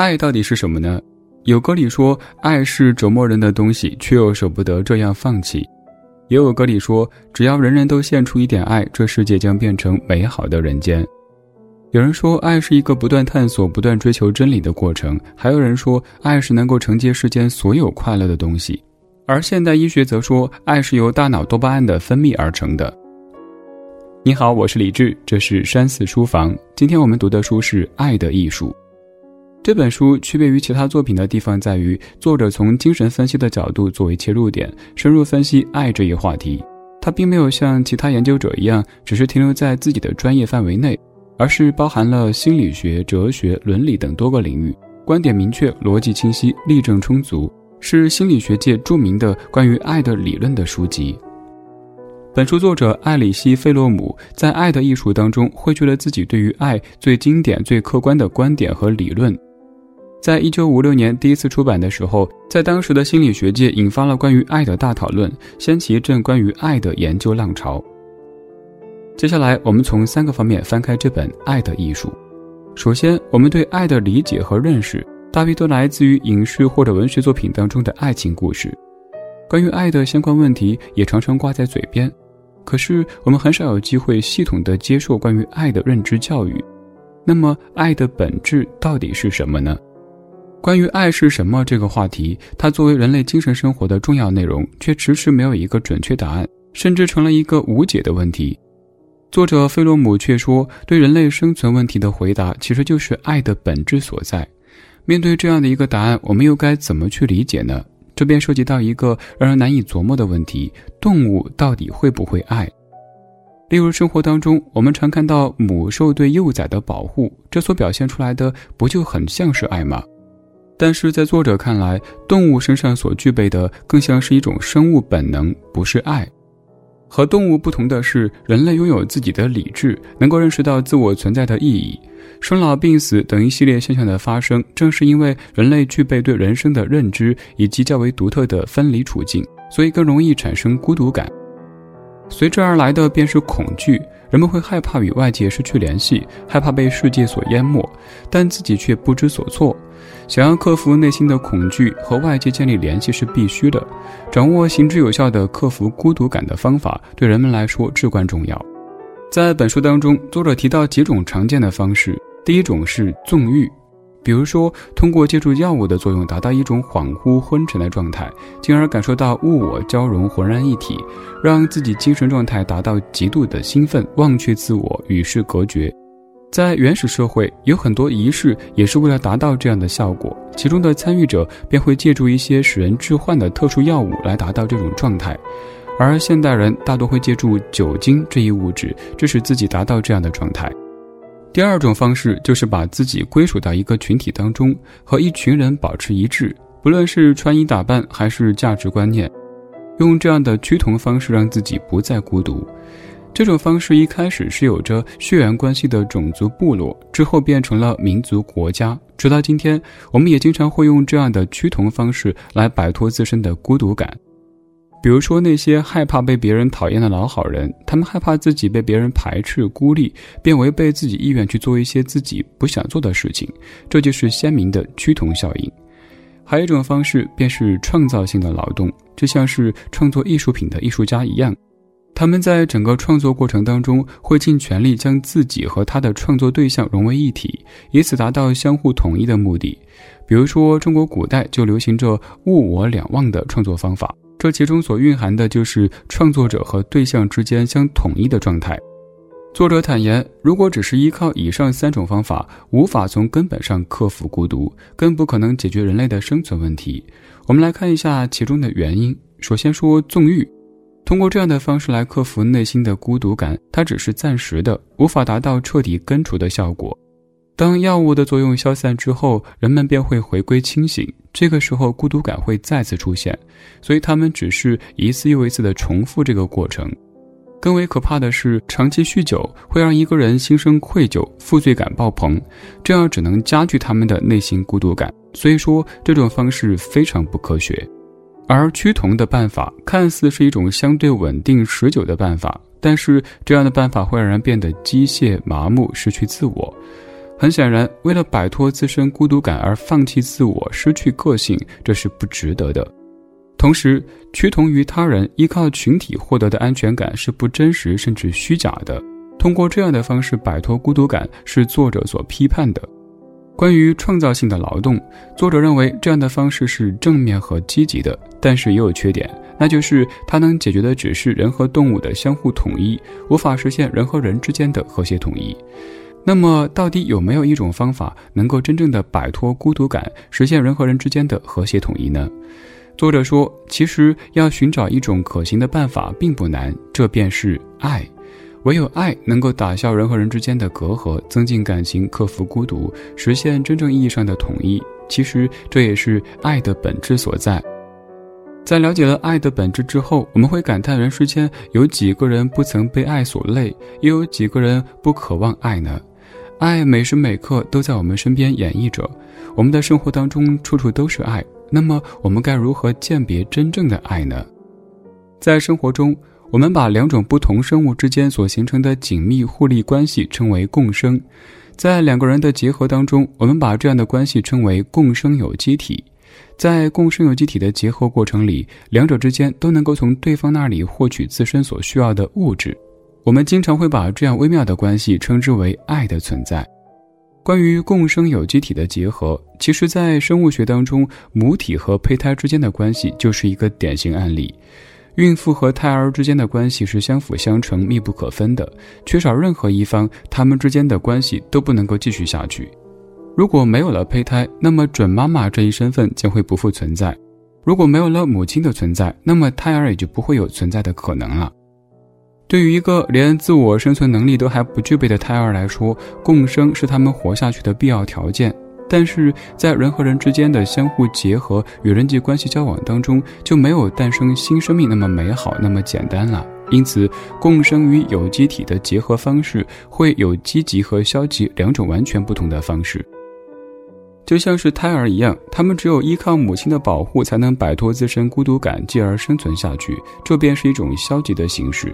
爱到底是什么呢？有歌里说，爱是折磨人的东西，却又舍不得这样放弃。也有歌里说，只要人人都献出一点爱，这世界将变成美好的人间。有人说，爱是一个不断探索、不断追求真理的过程；还有人说，爱是能够承接世间所有快乐的东西。而现代医学则说，爱是由大脑多巴胺的分泌而成的。你好，我是李志，这是山寺书房。今天我们读的书是《爱的艺术》。这本书区别于其他作品的地方在于，作者从精神分析的角度作为切入点，深入分析爱这一话题。他并没有像其他研究者一样，只是停留在自己的专业范围内。而是包含了心理学、哲学、伦理等多个领域，观点明确，逻辑清晰，例证充足，是心理学界著名的关于爱的理论的书籍。本书作者艾里希·费洛姆在《爱的艺术》当中汇聚了自己对于爱最经典、最客观的观点和理论。在一九五六年第一次出版的时候，在当时的心理学界引发了关于爱的大讨论，掀起一阵关于爱的研究浪潮。接下来，我们从三个方面翻开这本《爱的艺术》。首先，我们对爱的理解和认识，大约都来自于影视或者文学作品当中的爱情故事。关于爱的相关问题也常常挂在嘴边，可是我们很少有机会系统的接受关于爱的认知教育。那么，爱的本质到底是什么呢？关于爱是什么这个话题，它作为人类精神生活的重要内容，却迟迟没有一个准确答案，甚至成了一个无解的问题。作者费洛姆却说，对人类生存问题的回答其实就是爱的本质所在。面对这样的一个答案，我们又该怎么去理解呢？这便涉及到一个让人难以琢磨的问题：动物到底会不会爱？例如，生活当中我们常看到母兽对幼崽的保护，这所表现出来的不就很像是爱吗？但是在作者看来，动物身上所具备的更像是一种生物本能，不是爱。和动物不同的是，人类拥有自己的理智，能够认识到自我存在的意义。生老病死等一系列现象的发生，正是因为人类具备对人生的认知以及较为独特的分离处境，所以更容易产生孤独感。随之而来的便是恐惧，人们会害怕与外界失去联系，害怕被世界所淹没，但自己却不知所措。想要克服内心的恐惧和外界建立联系是必须的，掌握行之有效的克服孤独感的方法，对人们来说至关重要。在本书当中，作者提到几种常见的方式，第一种是纵欲，比如说通过借助药物的作用，达到一种恍惚昏沉的状态，进而感受到物我交融，浑然一体，让自己精神状态达到极度的兴奋，忘却自我，与世隔绝。在原始社会，有很多仪式也是为了达到这样的效果，其中的参与者便会借助一些使人致幻的特殊药物来达到这种状态，而现代人大多会借助酒精这一物质，致使自己达到这样的状态。第二种方式就是把自己归属到一个群体当中，和一群人保持一致，不论是穿衣打扮还是价值观念，用这样的趋同方式让自己不再孤独。这种方式一开始是有着血缘关系的种族部落，之后变成了民族国家，直到今天，我们也经常会用这样的趋同方式来摆脱自身的孤独感。比如说那些害怕被别人讨厌的老好人，他们害怕自己被别人排斥孤立，便违背自己意愿去做一些自己不想做的事情，这就是鲜明的趋同效应。还有一种方式便是创造性的劳动，就像是创作艺术品的艺术家一样。他们在整个创作过程当中，会尽全力将自己和他的创作对象融为一体，以此达到相互统一的目的。比如说，中国古代就流行着物我两忘的创作方法，这其中所蕴含的就是创作者和对象之间相统一的状态。作者坦言，如果只是依靠以上三种方法，无法从根本上克服孤独，更不可能解决人类的生存问题。我们来看一下其中的原因。首先说纵欲。通过这样的方式来克服内心的孤独感，它只是暂时的，无法达到彻底根除的效果。当药物的作用消散之后，人们便会回归清醒，这个时候孤独感会再次出现，所以他们只是一次又一次的重复这个过程。更为可怕的是，长期酗酒会让一个人心生愧疚、负罪感爆棚，这样只能加剧他们的内心孤独感。所以说，这种方式非常不科学。而趋同的办法看似是一种相对稳定持久的办法，但是这样的办法会让人变得机械、麻木、失去自我。很显然，为了摆脱自身孤独感而放弃自我、失去个性，这是不值得的。同时，趋同于他人、依靠群体获得的安全感是不真实甚至虚假的。通过这样的方式摆脱孤独感，是作者所批判的。关于创造性的劳动，作者认为这样的方式是正面和积极的，但是也有缺点，那就是它能解决的只是人和动物的相互统一，无法实现人和人之间的和谐统一。那么，到底有没有一种方法能够真正的摆脱孤独感，实现人和人之间的和谐统一呢？作者说，其实要寻找一种可行的办法并不难，这便是爱。唯有爱能够打消人和人之间的隔阂，增进感情，克服孤独，实现真正意义上的统一。其实，这也是爱的本质所在。在了解了爱的本质之后，我们会感叹人世间有几个人不曾被爱所累，又有几个人不渴望爱呢？爱每时每刻都在我们身边演绎着，我们的生活当中处处都是爱。那么，我们该如何鉴别真正的爱呢？在生活中，我们把两种不同生物之间所形成的紧密互利关系称为共生。在两个人的结合当中，我们把这样的关系称为共生有机体。在共生有机体的结合过程里，两者之间都能够从对方那里获取自身所需要的物质。我们经常会把这样微妙的关系称之为爱的存在。关于共生有机体的结合，其实，在生物学当中，母体和胚胎之间的关系就是一个典型案例。孕妇和胎儿之间的关系是相辅相成、密不可分的，缺少任何一方，他们之间的关系都不能够继续下去。如果没有了胚胎，那么准妈妈这一身份将会不复存在；如果没有了母亲的存在，那么胎儿也就不会有存在的可能了。对于一个连自我生存能力都还不具备的胎儿来说，共生是他们活下去的必要条件。但是在人和人之间的相互结合与人际关系交往当中，就没有诞生新生命那么美好、那么简单了。因此，共生与有机体的结合方式会有积极和消极两种完全不同的方式。就像是胎儿一样，他们只有依靠母亲的保护，才能摆脱自身孤独感，继而生存下去。这便是一种消极的形式。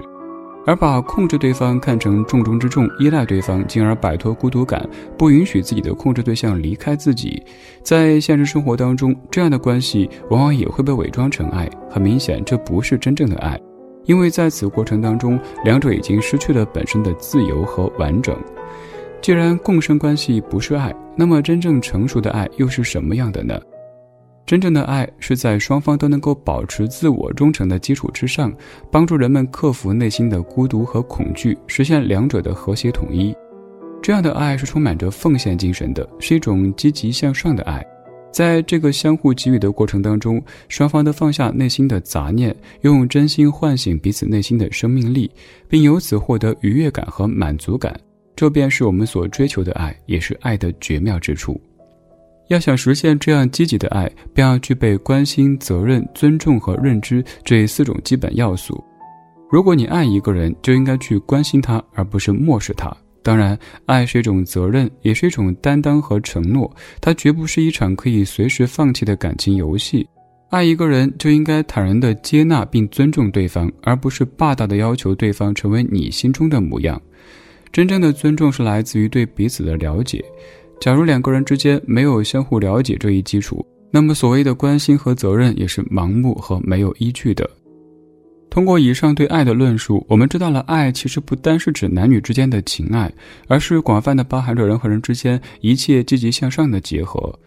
而把控制对方看成重中之重，依赖对方，进而摆脱孤独感，不允许自己的控制对象离开自己，在现实生活当中，这样的关系往往也会被伪装成爱。很明显，这不是真正的爱，因为在此过程当中，两者已经失去了本身的自由和完整。既然共生关系不是爱，那么真正成熟的爱又是什么样的呢？真正的爱是在双方都能够保持自我忠诚的基础之上，帮助人们克服内心的孤独和恐惧，实现两者的和谐统一。这样的爱是充满着奉献精神的，是一种积极向上的爱。在这个相互给予的过程当中，双方都放下内心的杂念，用真心唤醒彼此内心的生命力，并由此获得愉悦感和满足感。这便是我们所追求的爱，也是爱的绝妙之处。要想实现这样积极的爱，便要具备关心、责任、尊重和认知这四种基本要素。如果你爱一个人，就应该去关心他，而不是漠视他。当然，爱是一种责任，也是一种担当和承诺。它绝不是一场可以随时放弃的感情游戏。爱一个人，就应该坦然地接纳并尊重对方，而不是霸道地要求对方成为你心中的模样。真正的尊重是来自于对彼此的了解。假如两个人之间没有相互了解这一基础，那么所谓的关心和责任也是盲目和没有依据的。通过以上对爱的论述，我们知道了爱其实不单是指男女之间的情爱，而是广泛的包含着人和人之间一切积极向上的结合。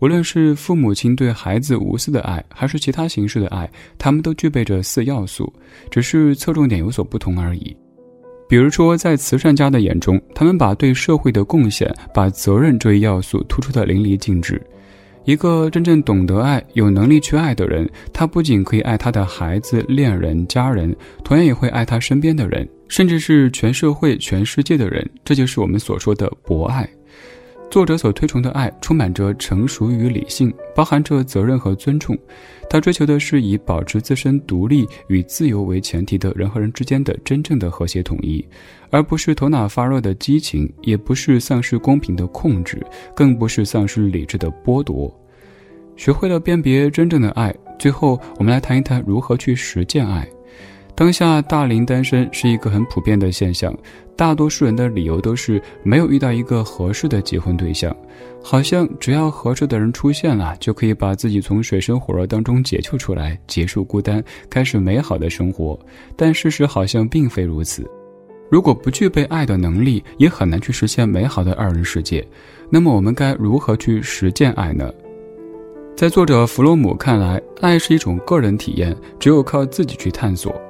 无论是父母亲对孩子无私的爱，还是其他形式的爱，他们都具备着四要素，只是侧重点有所不同而已。比如说，在慈善家的眼中，他们把对社会的贡献、把责任这一要素突出的淋漓尽致。一个真正懂得爱、有能力去爱的人，他不仅可以爱他的孩子、恋人、家人，同样也会爱他身边的人，甚至是全社会、全世界的人。这就是我们所说的博爱。作者所推崇的爱充满着成熟与理性，包含着责任和尊重。他追求的是以保持自身独立与自由为前提的人和人之间的真正的和谐统一，而不是头脑发热的激情，也不是丧失公平的控制，更不是丧失理智的剥夺。学会了辨别真正的爱，最后我们来谈一谈如何去实践爱。当下大龄单身是一个很普遍的现象，大多数人的理由都是没有遇到一个合适的结婚对象，好像只要合适的人出现了，就可以把自己从水深火热当中解救出来，结束孤单，开始美好的生活。但事实好像并非如此。如果不具备爱的能力，也很难去实现美好的二人世界。那么我们该如何去实践爱呢？在作者弗洛姆看来，爱是一种个人体验，只有靠自己去探索。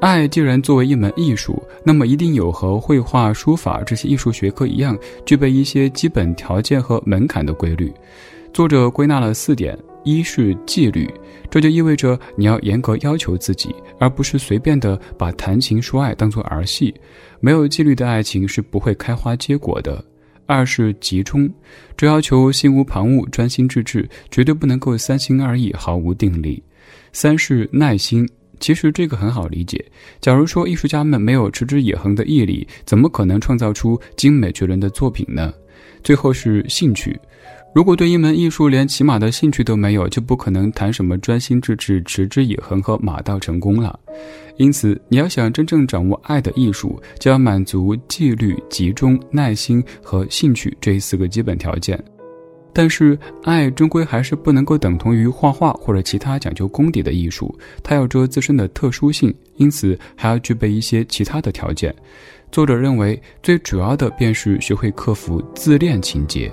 爱既然作为一门艺术，那么一定有和绘画、书法这些艺术学科一样，具备一些基本条件和门槛的规律。作者归纳了四点：一是纪律，这就意味着你要严格要求自己，而不是随便的把谈情说爱当做儿戏。没有纪律的爱情是不会开花结果的。二是集中，这要求心无旁骛、专心致志，绝对不能够三心二意、毫无定力。三是耐心。其实这个很好理解。假如说艺术家们没有持之以恒的毅力，怎么可能创造出精美绝伦的作品呢？最后是兴趣。如果对一门艺术连起码的兴趣都没有，就不可能谈什么专心致志、持之以恒和马到成功了。因此，你要想真正掌握爱的艺术，就要满足纪律、集中、耐心和兴趣这四个基本条件。但是，爱终归还是不能够等同于画画或者其他讲究功底的艺术，它有着自身的特殊性，因此还要具备一些其他的条件。作者认为，最主要的便是学会克服自恋情节。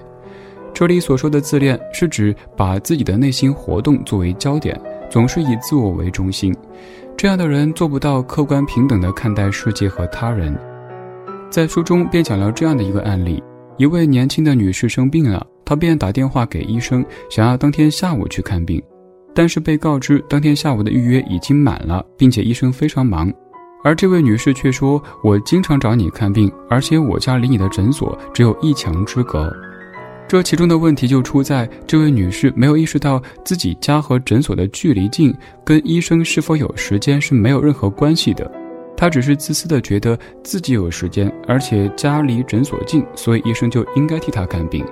这里所说的自恋，是指把自己的内心活动作为焦点，总是以自我为中心。这样的人做不到客观平等地看待世界和他人。在书中便讲了这样的一个案例：一位年轻的女士生病了。他便打电话给医生，想要当天下午去看病，但是被告知当天下午的预约已经满了，并且医生非常忙。而这位女士却说：“我经常找你看病，而且我家离你的诊所只有一墙之隔。”这其中的问题就出在这位女士没有意识到自己家和诊所的距离近，跟医生是否有时间是没有任何关系的。她只是自私的觉得自己有时间，而且家离诊所近，所以医生就应该替她看病。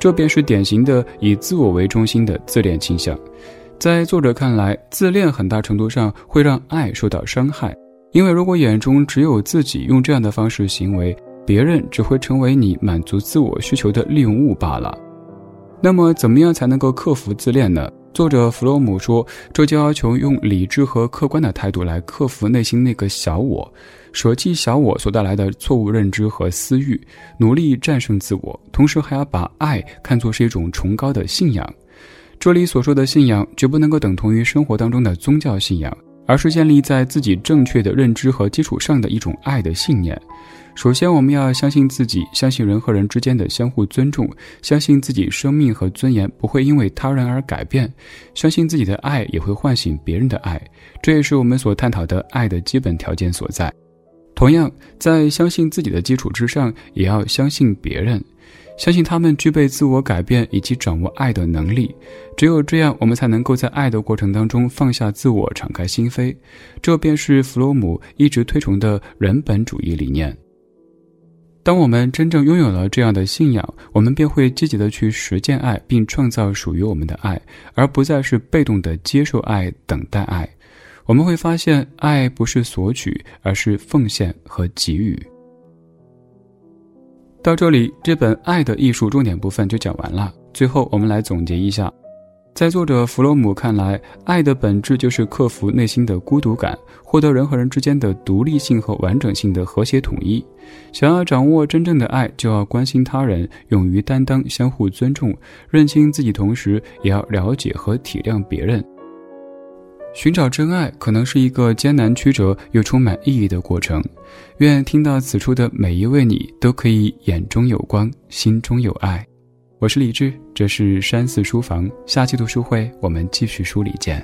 这便是典型的以自我为中心的自恋倾向，在作者看来，自恋很大程度上会让爱受到伤害，因为如果眼中只有自己，用这样的方式行为，别人只会成为你满足自我需求的利用物罢了。那么，怎么样才能够克服自恋呢？作者弗洛姆说，这就要求用理智和客观的态度来克服内心那个小我。舍弃小我所带来的错误认知和私欲，努力战胜自我，同时还要把爱看作是一种崇高的信仰。这里所说的信仰，绝不能够等同于生活当中的宗教信仰，而是建立在自己正确的认知和基础上的一种爱的信念。首先，我们要相信自己，相信人和人之间的相互尊重，相信自己生命和尊严不会因为他人而改变，相信自己的爱也会唤醒别人的爱。这也是我们所探讨的爱的基本条件所在。同样，在相信自己的基础之上，也要相信别人，相信他们具备自我改变以及掌握爱的能力。只有这样，我们才能够在爱的过程当中放下自我，敞开心扉。这便是弗洛姆一直推崇的人本主义理念。当我们真正拥有了这样的信仰，我们便会积极的去实践爱，并创造属于我们的爱，而不再是被动的接受爱、等待爱。我们会发现，爱不是索取，而是奉献和给予。到这里，这本《爱的艺术》重点部分就讲完了。最后，我们来总结一下：在作者弗洛姆看来，爱的本质就是克服内心的孤独感，获得人和人之间的独立性和完整性的和谐统一。想要掌握真正的爱，就要关心他人，勇于担当，相互尊重，认清自己，同时也要了解和体谅别人。寻找真爱可能是一个艰难曲折又充满意义的过程。愿听到此处的每一位你都可以眼中有光，心中有爱。我是李志，这是山寺书房。下期读书会我们继续梳理见。